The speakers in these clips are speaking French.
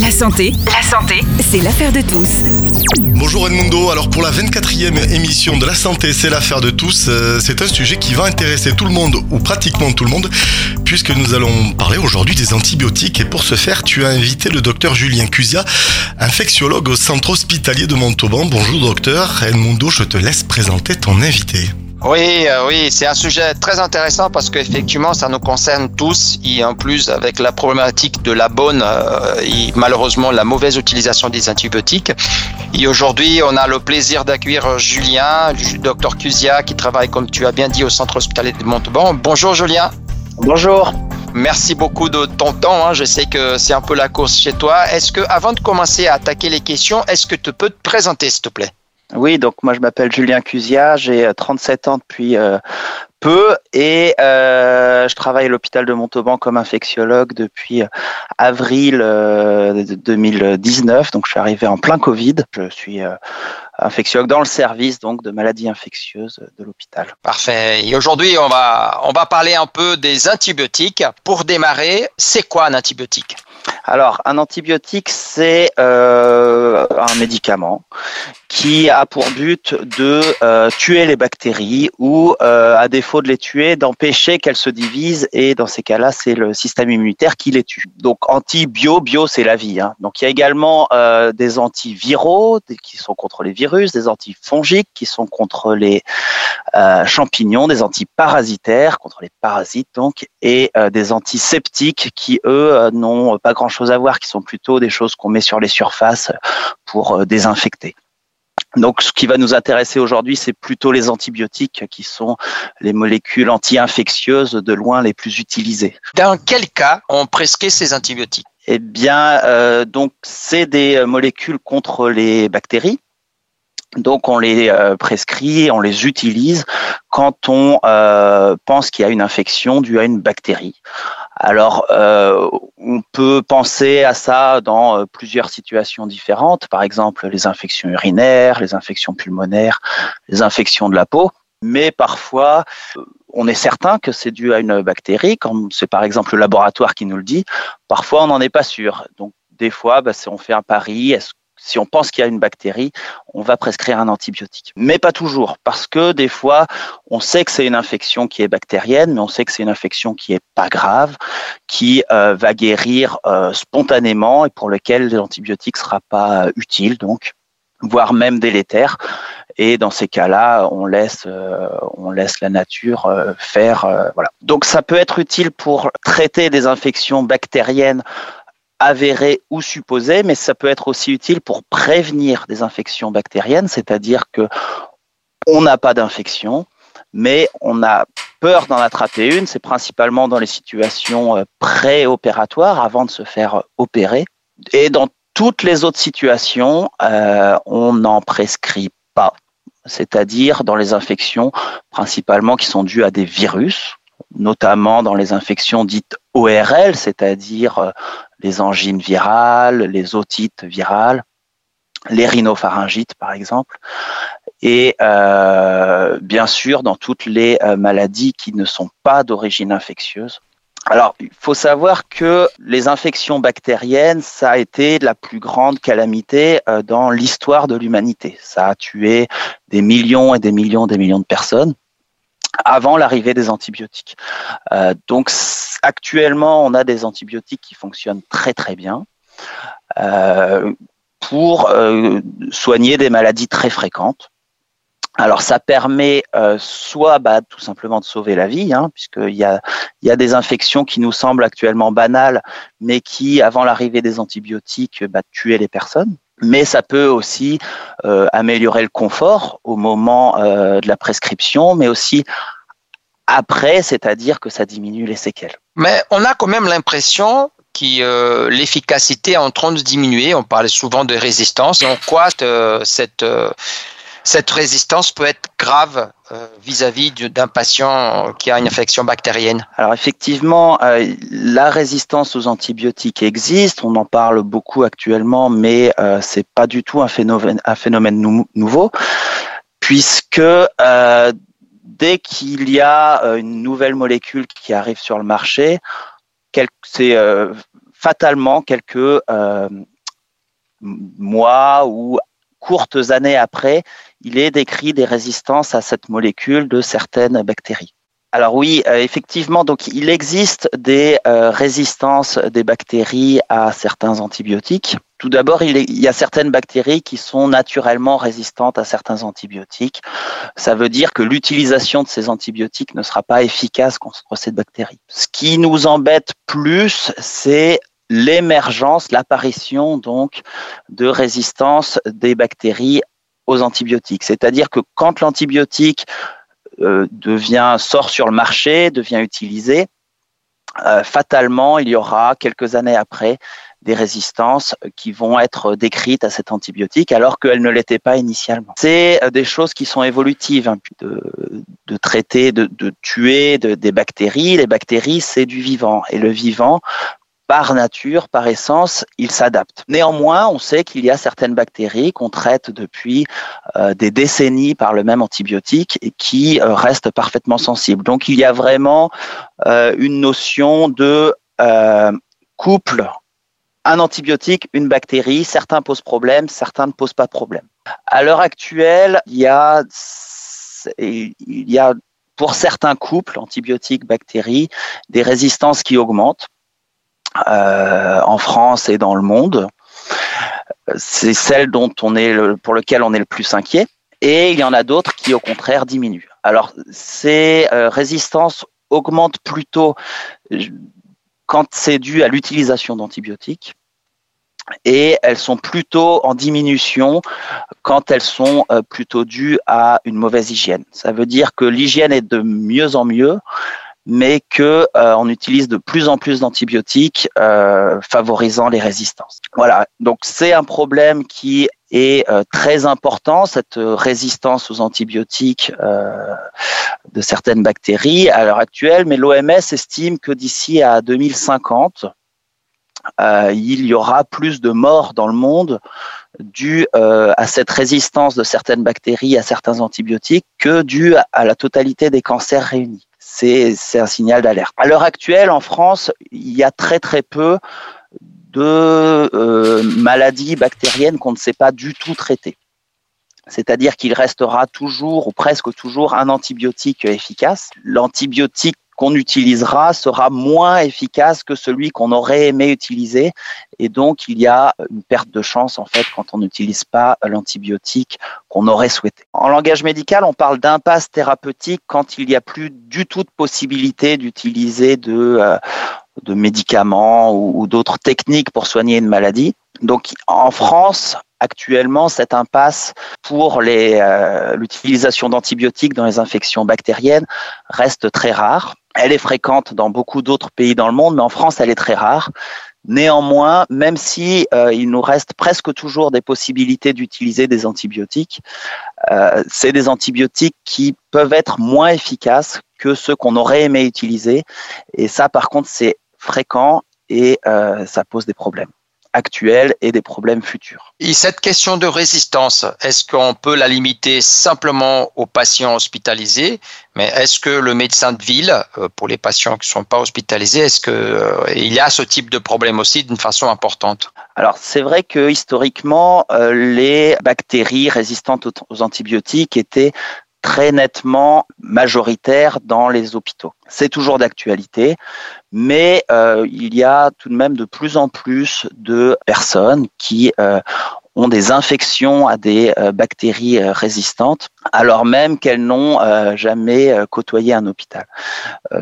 La santé, la santé, c'est l'affaire de tous. Bonjour Edmundo, alors pour la 24e émission de la santé, c'est l'affaire de tous, euh, c'est un sujet qui va intéresser tout le monde, ou pratiquement tout le monde, puisque nous allons parler aujourd'hui des antibiotiques, et pour ce faire, tu as invité le docteur Julien Cusia, infectiologue au centre hospitalier de Montauban. Bonjour docteur, Edmundo, je te laisse présenter ton invité. Oui, euh, oui, c'est un sujet très intéressant parce qu'effectivement, ça nous concerne tous. Et en plus, avec la problématique de la bonne euh, et malheureusement la mauvaise utilisation des antibiotiques. Et aujourd'hui, on a le plaisir d'accueillir Julien, le docteur Cusia, qui travaille, comme tu as bien dit, au centre hospitalier de Montauban. Bonjour Julien. Bonjour. Merci beaucoup de ton temps. Hein. Je sais que c'est un peu la course chez toi. Est-ce que, avant de commencer à attaquer les questions, est-ce que tu peux te présenter, s'il te plaît? Oui, donc moi je m'appelle Julien Cusia, j'ai 37 euh, ans depuis euh, peu et euh, je travaille à l'hôpital de Montauban comme infectiologue depuis avril 2019. Donc je suis arrivé en plein Covid. Je suis infectiologue dans le service donc de maladies infectieuses de l'hôpital. Parfait. Et aujourd'hui on va on va parler un peu des antibiotiques. Pour démarrer, c'est quoi un antibiotique? Alors, un antibiotique, c'est euh, un médicament qui a pour but de euh, tuer les bactéries ou, euh, à défaut de les tuer, d'empêcher qu'elles se divisent. Et dans ces cas-là, c'est le système immunitaire qui les tue. Donc, antibio, bio, c'est la vie. Hein. Donc, il y a également des antiviraux qui sont contre les virus, des antifongiques qui sont contre les champignons, des antiparasitaires contre les parasites, donc, et des antiseptiques qui, eux, n'ont pas grand-chose à voir, qui sont plutôt des choses qu'on met sur les surfaces pour euh, désinfecter. Donc, ce qui va nous intéresser aujourd'hui, c'est plutôt les antibiotiques, qui sont les molécules anti-infectieuses de loin les plus utilisées. Dans quel cas on prescrit ces antibiotiques? Eh bien, euh, donc c'est des molécules contre les bactéries. Donc on les euh, prescrit, on les utilise quand on pense qu'il y a une infection due à une bactérie. Alors, euh, on peut penser à ça dans euh, plusieurs situations différentes, par exemple les infections urinaires, les infections pulmonaires, les infections de la peau. Mais parfois, euh, on est certain que c'est dû à une bactérie, comme c'est par exemple le laboratoire qui nous le dit. Parfois, on n'en est pas sûr. Donc, des fois, bah, on fait un pari. Est-ce si on pense qu'il y a une bactérie, on va prescrire un antibiotique. Mais pas toujours, parce que des fois, on sait que c'est une infection qui est bactérienne, mais on sait que c'est une infection qui est pas grave, qui euh, va guérir euh, spontanément et pour lequel l'antibiotique sera pas utile, donc voire même délétère. Et dans ces cas-là, on laisse, euh, on laisse la nature faire. voilà. Donc, ça peut être utile pour traiter des infections bactériennes avéré ou supposé, mais ça peut être aussi utile pour prévenir des infections bactériennes, c'est-à-dire que on n'a pas d'infection, mais on a peur d'en attraper une. C'est principalement dans les situations euh, préopératoires, avant de se faire opérer. Et dans toutes les autres situations, euh, on n'en prescrit pas, c'est-à-dire dans les infections principalement qui sont dues à des virus, notamment dans les infections dites ORL, c'est-à-dire euh, les angines virales, les otites virales, les rhinopharyngites par exemple, et euh, bien sûr dans toutes les euh, maladies qui ne sont pas d'origine infectieuse. Alors, il faut savoir que les infections bactériennes, ça a été la plus grande calamité dans l'histoire de l'humanité. Ça a tué des millions et des millions et des millions de personnes avant l'arrivée des antibiotiques. Euh, donc actuellement, on a des antibiotiques qui fonctionnent très très bien euh, pour euh, soigner des maladies très fréquentes. Alors ça permet soit bah, tout simplement de sauver la vie, hein, puisqu'il y a, y a des infections qui nous semblent actuellement banales, mais qui, avant l'arrivée des antibiotiques, bah, tuaient les personnes mais ça peut aussi euh, améliorer le confort au moment euh, de la prescription, mais aussi après, c'est-à-dire que ça diminue les séquelles. Mais on a quand même l'impression que euh, l'efficacité est en train de diminuer. On parle souvent de résistance. En quoi cette cette résistance peut être grave euh, vis-à-vis d'un patient qui a une infection bactérienne. Alors effectivement, euh, la résistance aux antibiotiques existe, on en parle beaucoup actuellement, mais euh, c'est pas du tout un phénomène, nouveau, puisque dès qu'il y a une nouvelle molécule qui arrive sur le marché, c'est fatalement, quelques mois ou courtes années après, il est décrit des résistances à cette molécule de certaines bactéries. Alors oui, euh, effectivement, donc il existe des euh, résistances des bactéries à certains antibiotiques. Tout d'abord, il, il, y a certaines bactéries qui sont naturellement résistantes à certains antibiotiques. Ça veut dire que l'utilisation de ces antibiotiques ne sera pas efficace contre ces bactéries. Ce qui nous embête plus, c'est l'émergence, l'apparition donc de résistance des bactéries aux antibiotiques. C'est-à-dire que quand l'antibiotique euh, devient sort sur le marché, devient utilisé, euh, fatalement, il y aura quelques années après des résistances qui vont être décrites à cet antibiotique alors qu'elles ne l'étaient pas initialement. C'est euh, des choses qui sont évolutives, hein, de, traiter, de tuer des bactéries. Les bactéries, c'est du vivant. Et le vivant, par nature, par essence, il s'adapte. Néanmoins, on sait qu'il y a certaines bactéries qu'on traite depuis euh, des décennies par le même antibiotique et qui euh, restent parfaitement sensibles. Donc, il y a vraiment euh, une notion de couple un antibiotique, une bactérie. Certains posent problème, certains ne posent pas de problème. À l'heure actuelle, il y a, il y a pour certains couples, antibiotiques, bactéries, des résistances qui augmentent. Euh, en France et dans le monde. C'est celle dont on est pour lequel on est le plus inquiet. Et il y en a d'autres qui, au contraire, diminuent. Alors, ces euh, résistances augmentent plutôt quand c'est dû à l'utilisation d'antibiotiques et elles sont plutôt en diminution quand elles sont euh, plutôt dues à une mauvaise hygiène. Ça veut dire que l'hygiène est de mieux en mieux, mais que euh, on utilise de plus en plus d'antibiotiques, euh, favorisant les résistances. Voilà, donc c'est un problème qui est euh, très important, cette résistance aux antibiotiques de certaines bactéries à l'heure actuelle, mais l'OMS estime que d'ici à 2050, il y aura plus de morts dans le monde dû à cette résistance de certaines bactéries à certains antibiotiques que dû à la totalité des cancers réunis c'est un signal d'alerte. À l'heure actuelle, en France, il y a très très peu de euh, maladies bactériennes qu'on ne sait pas du tout traiter. C'est-à-dire qu'il restera toujours ou presque toujours un antibiotique efficace. L'antibiotique qu'on utilisera sera moins efficace que celui qu'on aurait aimé utiliser. Et donc, il y a une perte de chance, en fait, quand on n'utilise pas l'antibiotique qu'on aurait souhaité. En langage médical, on parle d'impasse thérapeutique quand il n'y a plus du tout de possibilité d'utiliser de, euh, de médicaments ou, d'autres techniques pour soigner une maladie. Donc, en France, actuellement, cette impasse pour euh, l'utilisation d'antibiotiques dans les infections bactériennes reste très rare. Elle est fréquente dans beaucoup d'autres pays dans le monde, mais en France, elle est très rare. Néanmoins, même si euh, il nous reste presque toujours des possibilités d'utiliser des antibiotiques, euh, c'est des antibiotiques qui peuvent être moins efficaces que ceux qu'on aurait aimé utiliser. Et ça, par contre, c'est fréquent et ça pose des problèmes actuels et des problèmes futurs. Et cette question de résistance, est-ce qu'on peut la limiter simplement aux patients hospitalisés? Mais est-ce que le médecin de ville, euh, pour les patients qui ne sont pas hospitalisés, est-ce qu'il euh, y a ce type de problème aussi d'une façon importante? Alors c'est vrai que historiquement, euh, les bactéries résistantes aux antibiotiques étaient très nettement majoritaire dans les hôpitaux. C'est toujours d'actualité, mais euh, il y a tout de même de plus en plus de personnes qui euh, ont des infections à des euh, bactéries résistantes, alors même qu'elles n'ont jamais côtoyé un hôpital.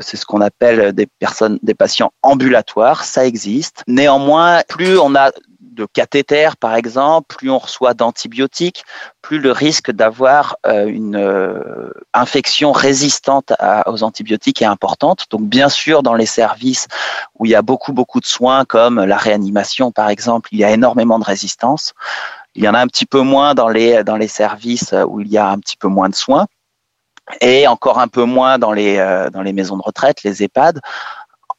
C'est ce qu'on appelle des personnes, des patients ambulatoires. Ça existe. Néanmoins, plus on a de cathéter, par exemple, plus on reçoit d'antibiotiques, plus le risque d'avoir euh, une euh, infection résistante aux antibiotiques est importante. Donc, bien sûr, dans les services où il y a beaucoup, beaucoup de soins, comme la réanimation, par exemple, il y a énormément de résistance. Il y en a un petit peu moins dans les, dans les services où il y a un petit peu moins de soins et encore un peu moins dans les, euh, dans les maisons de retraite, les EHPAD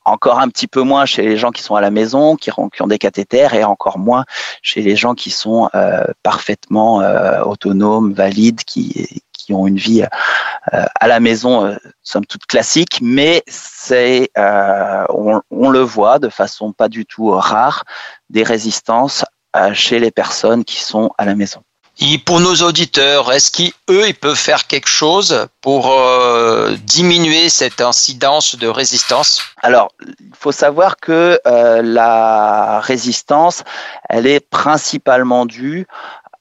encore un petit peu moins chez les gens qui sont à la maison, qui ont, des cathéters, et encore moins chez les gens qui sont euh, parfaitement euh, autonomes, valides, qui, qui ont une vie à la maison, somme toute classique, mais c'est, on, le voit de façon pas du tout rare, des résistances chez les personnes qui sont à la maison. Et pour nos auditeurs, est-ce qu'eux, ils peuvent faire quelque chose pour euh, diminuer cette incidence de résistance? Alors, il faut savoir que euh, la résistance, elle est principalement due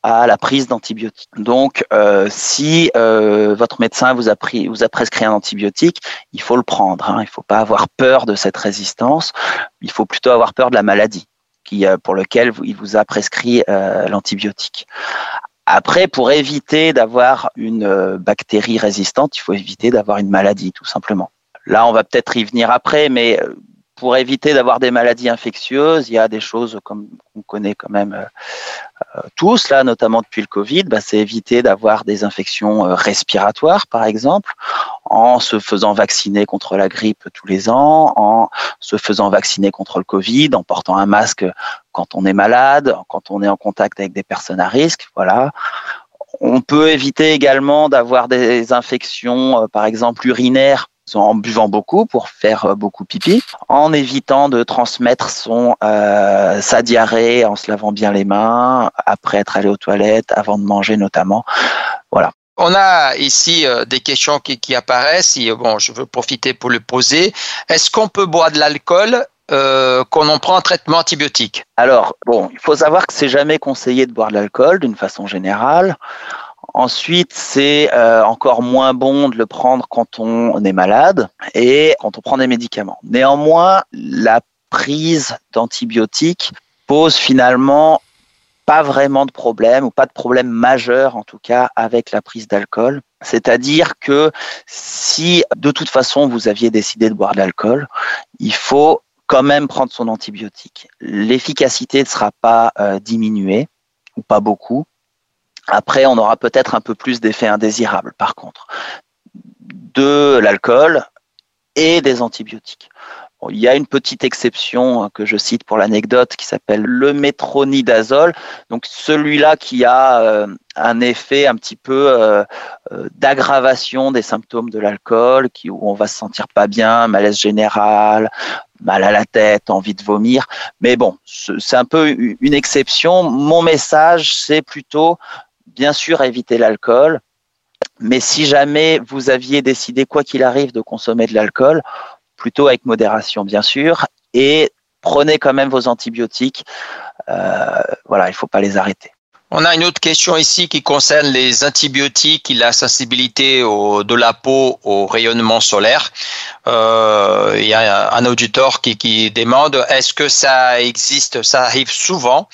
à la prise d'antibiotiques. Donc, euh, si votre médecin vous a, prescrit un antibiotique, il faut le prendre. Hein. Il ne faut pas avoir peur de cette résistance. Il faut plutôt avoir peur de la maladie pour lequel il vous a prescrit l'antibiotique. Après, pour éviter d'avoir une euh, bactérie résistante, il faut éviter d'avoir une maladie, tout simplement. Là, on va peut-être y venir après, mais euh, pour éviter d'avoir des maladies infectieuses, il y a des choses comme on connaît quand même euh, euh, tous là, notamment depuis le Covid, bah, c'est éviter d'avoir des infections euh, respiratoires, par exemple, en se faisant vacciner contre la grippe tous les ans, en se faisant vacciner contre le Covid, en portant un masque quand on est malade, quand on est en contact avec des personnes à risque, voilà. On peut éviter également d'avoir des infections, par exemple urinaires, en buvant beaucoup pour faire euh, beaucoup pipi, en évitant de transmettre son euh, sa diarrhée en se lavant bien les mains, après être allé aux toilettes, avant de manger notamment. Voilà. On a ici euh, des questions qui, qui apparaissent. Et, bon, je veux profiter pour le poser. Est-ce qu'on peut boire de l'alcool euh, qu'on en prend un traitement antibiotique? Alors, bon, il faut savoir que c'est jamais conseillé de boire de l'alcool d'une façon générale. Ensuite, c'est euh, encore moins bon de le prendre quand on est malade et quand on prend des médicaments. Néanmoins, la prise d'antibiotiques pose finalement pas vraiment de problème ou pas de problème majeur en tout cas avec la prise d'alcool. C'est-à-dire que si de toute façon vous aviez décidé de boire de l'alcool, il faut quand même prendre son antibiotique. L'efficacité ne sera pas euh, diminuée ou pas beaucoup, après, on aura peut-être un peu plus d'effets indésirables, par contre, de l'alcool et des antibiotiques. il y a une petite exception hein, que je cite pour l'anecdote qui s'appelle le métronidazole. Donc celui-là qui a euh, un effet un petit peu euh, euh, d'aggravation des symptômes de l'alcool, où on va se sentir pas bien, malaise général, mal à la tête, envie de vomir. Mais bon, c'est un peu une exception. Mon message, c'est plutôt bien sûr éviter l'alcool, mais si jamais vous aviez décidé, quoi qu'il arrive, de consommer de l'alcool, plutôt avec modération, bien sûr, et prenez quand même vos antibiotiques. Euh, voilà, il ne faut pas les arrêter. On a une autre question ici qui concerne les antibiotiques et la sensibilité de la peau au rayonnement solaire. Euh, il y a un auditeur qui, qui demande est-ce que ça existe, ça arrive souvent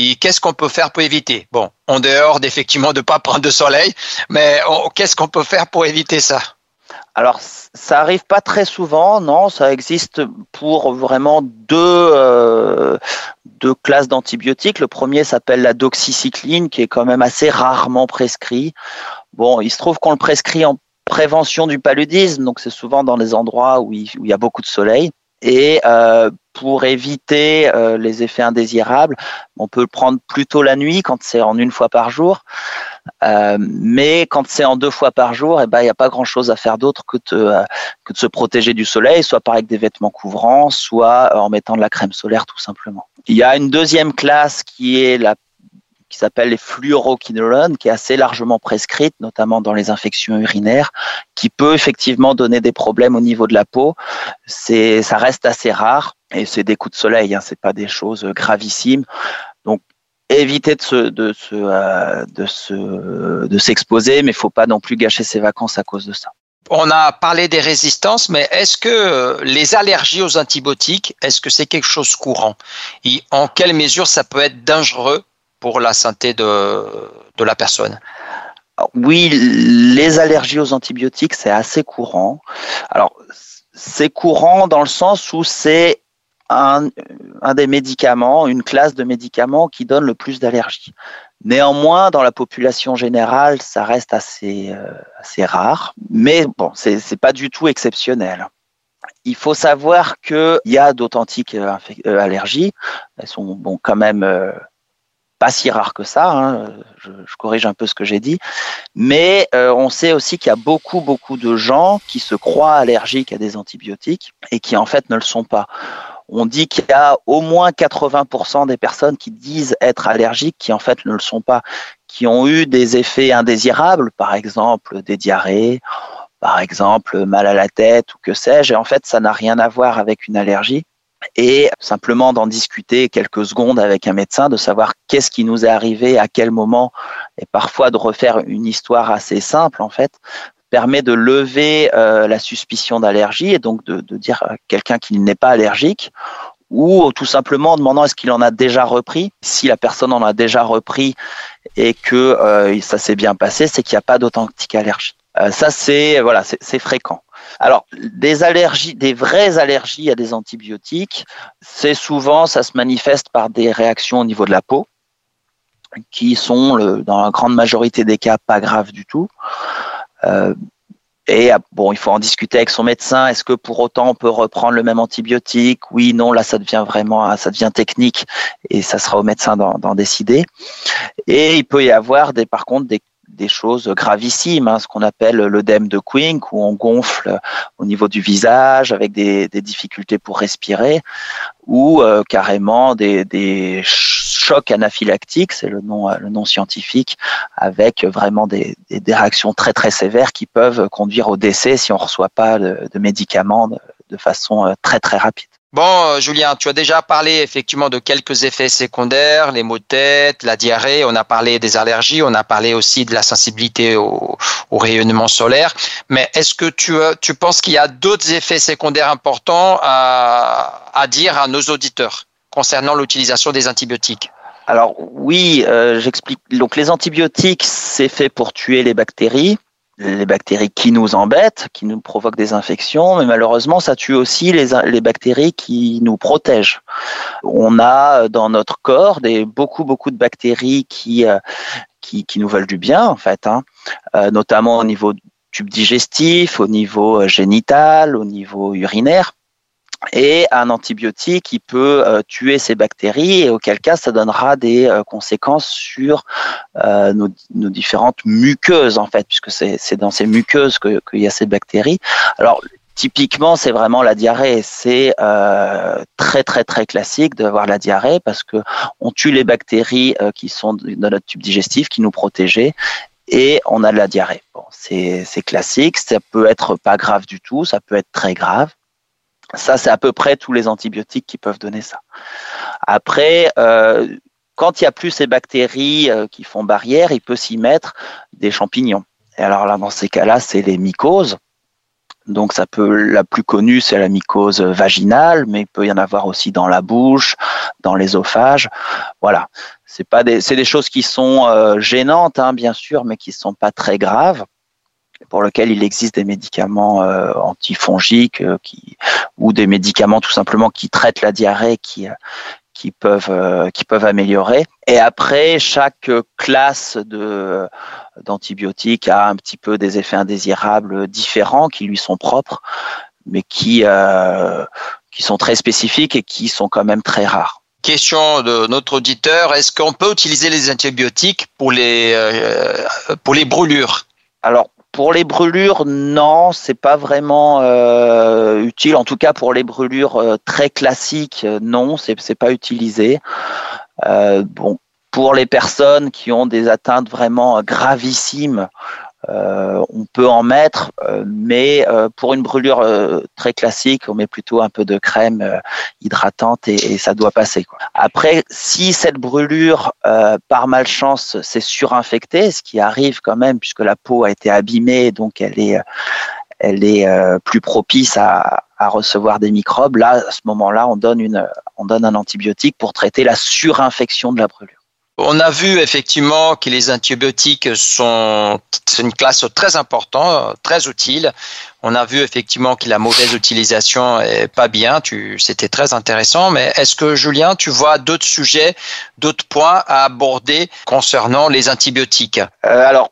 et qu'est-ce qu'on peut faire pour éviter? Bon, en dehors d'effectivement de ne pas prendre de soleil, mais qu'est-ce qu'on peut faire pour éviter ça? Alors, ça arrive pas très souvent, non. Ça existe pour vraiment deux, euh, deux classes d'antibiotiques. Le premier s'appelle la doxycycline, qui est quand même assez rarement prescrit. Bon, il se trouve qu'on le prescrit en prévention du paludisme, donc c'est souvent dans les endroits où il y a beaucoup de soleil. Et euh, pour éviter euh, les effets indésirables, on peut le prendre plutôt la nuit quand c'est en une fois par jour. Euh, mais quand c'est en deux fois par jour, eh ben, il n'y a pas grand-chose à faire d'autre que, de, que de se protéger du soleil, soit par avec des vêtements couvrants, soit en mettant de la crème solaire tout simplement. Il y a une deuxième classe qui est la s'appelle les fluoroquinolones, qui est assez largement prescrite, notamment dans les infections urinaires, qui peut effectivement donner des problèmes au niveau de la peau. C'est, ça reste assez rare et c'est des coups de soleil, hein, c'est pas des choses gravissimes. Donc éviter de se, de se, euh, de se, de s'exposer, mais faut pas non plus gâcher ses vacances à cause de ça. On a parlé des résistances, mais est-ce que les allergies aux antibiotiques, est-ce que c'est quelque chose courant? Et en quelle mesure ça peut être dangereux pour la santé de, la personne Oui, les allergies aux antibiotiques, c'est assez courant. Alors, c'est courant dans le sens où c'est un, des médicaments, une classe de médicaments qui donne le plus d'allergies. Néanmoins, dans la population générale, ça reste assez, euh, rare, mais bon, c'est pas du tout exceptionnel. Il faut savoir qu'il y a d'authentiques euh, allergies. Elles sont bon, quand même euh, pas si rare que ça. Hein, je, corrige un peu ce que j'ai dit, mais euh, on sait aussi qu'il y a beaucoup beaucoup de gens qui se croient allergiques à des antibiotiques et qui en fait ne le sont pas. On dit qu'il y a au moins 80% des personnes qui disent être allergiques qui en fait ne le sont pas, qui ont eu des effets indésirables, par exemple des diarrhées, par exemple mal à la tête ou que sais-je, et en fait ça n'a rien à voir avec une allergie et simplement d'en discuter quelques secondes avec un médecin, de savoir qu'est-ce qui nous est arrivé, à quel moment, et parfois de refaire une histoire assez simple en fait, permet de lever euh, la suspicion d'allergie et donc de, dire à quelqu'un qu'il n'est pas allergique ou tout simplement en demandant est-ce qu'il en a déjà repris. Si la personne en a déjà repris et que euh, ça s'est bien passé, c'est qu'il n'y a pas d'authentique allergie. Euh, ça, c'est voilà, c'est fréquent. Alors, des allergies, des vraies allergies à des antibiotiques, c'est souvent, ça se manifeste par des réactions au niveau de la peau, qui sont, dans la grande majorité des cas, pas graves du tout. Euh, et bon, il faut en discuter avec son médecin. Est-ce que pour autant on peut reprendre le même antibiotique? Oui, non. Là, ça devient vraiment, ça devient technique, et ça sera au médecin d'en décider. Et il peut y avoir par contre, des des choses gravissimes, hein, ce qu'on appelle l'œdème de Quink, où on gonfle au niveau du visage avec des, difficultés pour respirer, ou euh, carrément des, chocs anaphylactiques, c'est le nom, nom scientifique, avec vraiment des, réactions très très sévères qui peuvent conduire au décès si on ne reçoit pas de, de médicaments de façon euh, très très rapide. Bon, euh, Julien, tu as déjà parlé effectivement de quelques effets secondaires, les maux de tête, la diarrhée, on a parlé des allergies, on a parlé aussi de la sensibilité au, rayonnement solaire. Mais est-ce que tu, euh, tu penses qu'il y a d'autres effets secondaires importants à, à dire à nos auditeurs concernant l'utilisation des antibiotiques? Alors oui, euh, j'explique. Donc les antibiotiques, c'est fait pour tuer les bactéries les bactéries qui nous embêtent, qui nous provoquent des infections, mais malheureusement, ça tue aussi les, les bactéries qui nous protègent. On a dans notre corps des, beaucoup, beaucoup de bactéries qui, euh, qui, qui nous veulent du bien, en fait, hein, euh, notamment au niveau tube digestif, au niveau euh, génital, au niveau urinaire et un antibiotique qui peut euh, tuer ces bactéries et auquel cas ça donnera des euh, conséquences sur euh, nos, différentes muqueuses en fait puisque c'est dans ces muqueuses qu'il y a ces bactéries. Alors typiquement c'est vraiment la diarrhée, c'est très très très classique d'avoir la diarrhée parce que on tue les bactéries qui sont dans notre tube digestif qui nous protégeaient et on a de la diarrhée. Bon, c'est classique, ça peut être pas grave du tout, ça peut être très grave. Ça, c'est à peu près tous les antibiotiques qui peuvent donner ça. Après, euh, quand il n'y a plus ces bactéries euh, qui font barrière, il peut s'y mettre des champignons. Et alors là, dans ces cas-là, c'est les mycoses. Donc ça peut, la plus connue, c'est la mycose vaginale, mais il peut y en avoir aussi dans la bouche, dans l'ésophage. Voilà, c'est pas des, c'est des choses qui sont euh, gênantes, hein, bien sûr, mais qui sont pas très graves pour lequel il existe des médicaments euh, antifongiques euh, qui, ou des médicaments tout simplement qui traitent la diarrhée qui, euh, qui, peuvent, qui peuvent améliorer. Et après, chaque classe de, d'antibiotiques a un petit peu des effets indésirables différents qui lui sont propres, mais qui, qui sont très spécifiques et qui sont quand même très rares. Question de notre auditeur, est-ce qu'on peut utiliser les antibiotiques pour les, pour les brûlures? Alors, pour les brûlures, non, c'est pas vraiment euh, utile. En tout cas, pour les brûlures euh, très classiques, euh, non, c'est c'est pas utilisé. bon, pour les personnes qui ont des atteintes vraiment gravissimes, euh, on peut en mettre, euh, mais euh, pour une brûlure très classique, on met plutôt un peu de crème hydratante et, ça doit passer. Après, si cette brûlure, par malchance, s'est surinfectée, ce qui arrive quand même puisque la peau a été abîmée, donc elle est, elle est plus propice à, à recevoir des microbes. Là, à ce moment-là, on donne on donne un antibiotique pour traiter la surinfection de la brûlure. On a vu effectivement que les antibiotiques sont une classe très importante, très utile. On a vu effectivement que la mauvaise utilisation est pas bien. c'était très intéressant. Mais est-ce que Julien, tu vois d'autres sujets, d'autres points à aborder concernant les antibiotiques? Euh, Alors,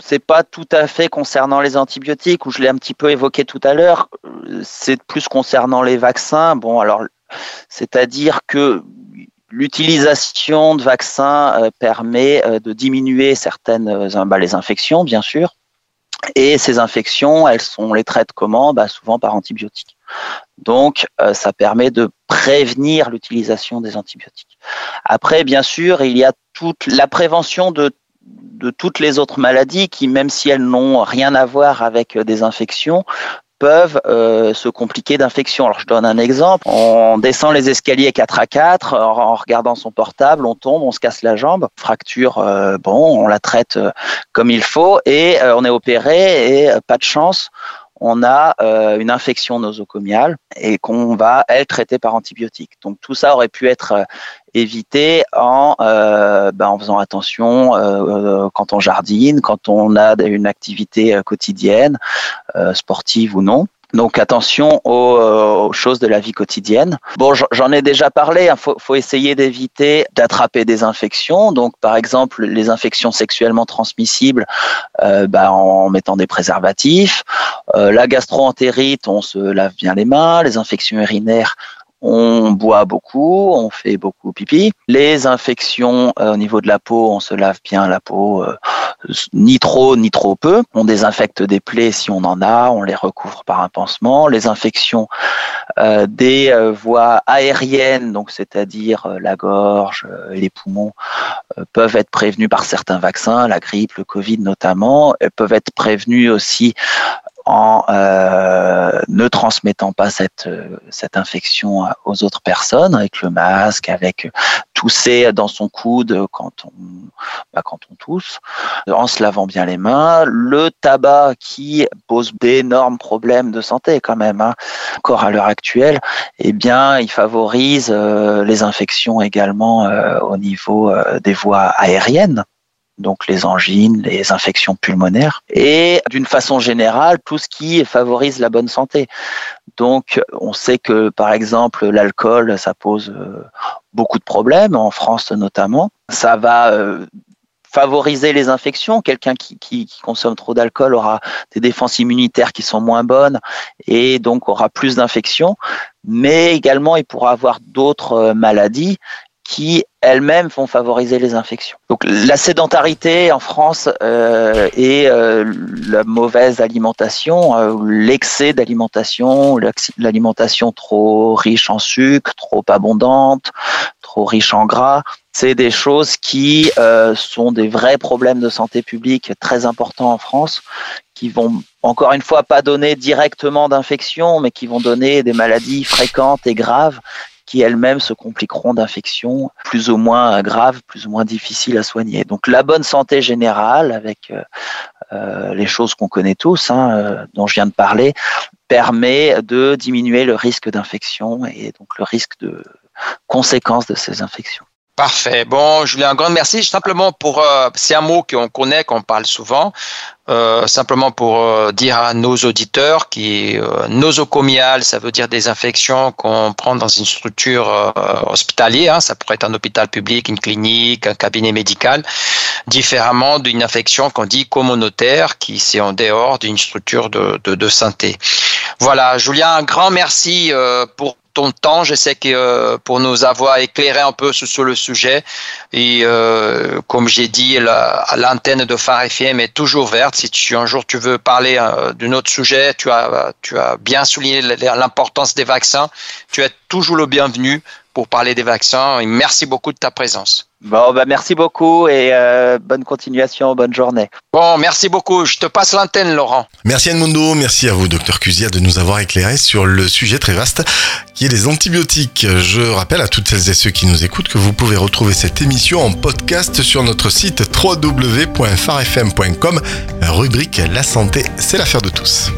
c'est pas tout à fait concernant les antibiotiques, où je l'ai un petit peu évoqué tout à l'heure. C'est plus concernant les vaccins. Bon, alors, c'est-à-dire que L'utilisation de vaccins permet de diminuer certaines bah, les infections, bien sûr, et ces infections, elles sont, on les traite comment? Bah, Souvent par antibiotiques. Donc, ça permet de prévenir l'utilisation des antibiotiques. Après, bien sûr, il y a toute la prévention de de toutes les autres maladies qui, même si elles n'ont rien à voir avec euh, des infections, peuvent euh, se compliquer d'infection. Alors je donne un exemple, on descend les escaliers 4 à 4 en, regardant son portable, on tombe, on se casse la jambe, fracture, euh, bon, on la traite comme il faut et on est opéré et pas de chance, on a une infection nosocomiale et qu'on va, elle, traiter par antibiotiques. Donc tout ça aurait pu être éviter en, euh, ben, en faisant attention euh, euh, quand on jardine, quand on a une activité quotidienne, sportive ou non. Donc attention aux, choses de la vie quotidienne. Bon, j'en ai déjà parlé. Il hein. faut, essayer d'éviter d'attraper des infections. Donc par exemple les infections sexuellement transmissibles, ben, en mettant des préservatifs. la gastroentérite, on se lave bien les mains. Les infections urinaires, on boit beaucoup, on fait beaucoup pipi. Les infections euh, au niveau de la peau, on se lave bien la peau, euh, ni trop ni trop peu. On désinfecte des plaies si on en a, on les recouvre par un pansement. Les infections euh, des voies aériennes, donc c'est-à-dire la gorge, les poumons, peuvent être prévenues par certains vaccins, la grippe, le Covid notamment. Elles peuvent être prévenues aussi en euh, ne transmettant pas cette, euh, infection aux autres personnes, avec le masque, avec tousser dans son coude quand on, bah, quand on tousse, en se lavant bien les mains. Le tabac qui pose d'énormes problèmes de santé quand même, hein. encore à l'heure actuelle, eh bien, il favorise euh, les infections également au niveau des voies aériennes donc les angines, les infections pulmonaires, et d'une façon générale, tout ce qui favorise la bonne santé. Donc, on sait que, par exemple, l'alcool, ça pose euh, beaucoup de problèmes, en France notamment. Ça va euh, favoriser les infections. Quelqu'un qui, qui, consomme trop d'alcool aura des défenses immunitaires qui sont moins bonnes et donc aura plus d'infections. Mais également, il pourra avoir d'autres euh, maladies qui elles-mêmes vont favoriser les infections. Donc la sédentarité en France euh, et euh, la mauvaise alimentation, euh, l'excès d'alimentation, l'alimentation trop riche en sucre, trop abondante, trop riche en gras, c'est des choses qui sont des vrais problèmes de santé publique très importants en France, qui vont encore une fois pas donner directement d'infection, mais qui vont donner des maladies fréquentes et graves qui elles-mêmes se compliqueront d'infections plus ou moins graves, plus ou moins difficiles à soigner. Donc la bonne santé générale, avec euh, euh, les choses qu'on connaît tous, hein, euh, dont je viens de parler, permet de diminuer le risque d'infection et donc le risque de conséquences de ces infections. Parfait. Bon, Julien, un grand merci. Simplement pour, euh, c'est un mot qu'on connaît, qu'on parle souvent. Euh, simplement pour euh, dire à nos auditeurs qui euh, nosocomial, ça veut dire des infections qu'on prend dans une structure euh, hospitalière. Hein, ça pourrait être un hôpital public, une clinique, un cabinet médical, différemment d'une infection qu'on dit communautaire, qui c'est en dehors d'une structure de, de, de santé. Voilà, Julien, un grand merci pour ton temps. Je sais que euh, pour nous avoir éclairé un peu sur, le sujet. Et euh, comme j'ai dit, l'antenne de Phare FM est toujours verte. Si tu, un jour tu veux parler euh, d'un autre sujet, tu as, tu as bien souligné l'importance des vaccins. Tu es toujours le bienvenu pour parler des vaccins. Et merci beaucoup de ta présence. Bon, bah merci beaucoup et euh, bonne continuation, bonne journée. Bon, merci beaucoup. Je te passe l'antenne, Laurent. Merci Edmundo, merci à vous, docteur Cusia, de nous avoir éclairé sur le sujet très vaste qui est les antibiotiques. Je rappelle à toutes celles et ceux qui nous écoutent que vous pouvez retrouver cette émission en podcast sur notre site www.farfm.com, rubrique La santé, c'est l'affaire de tous.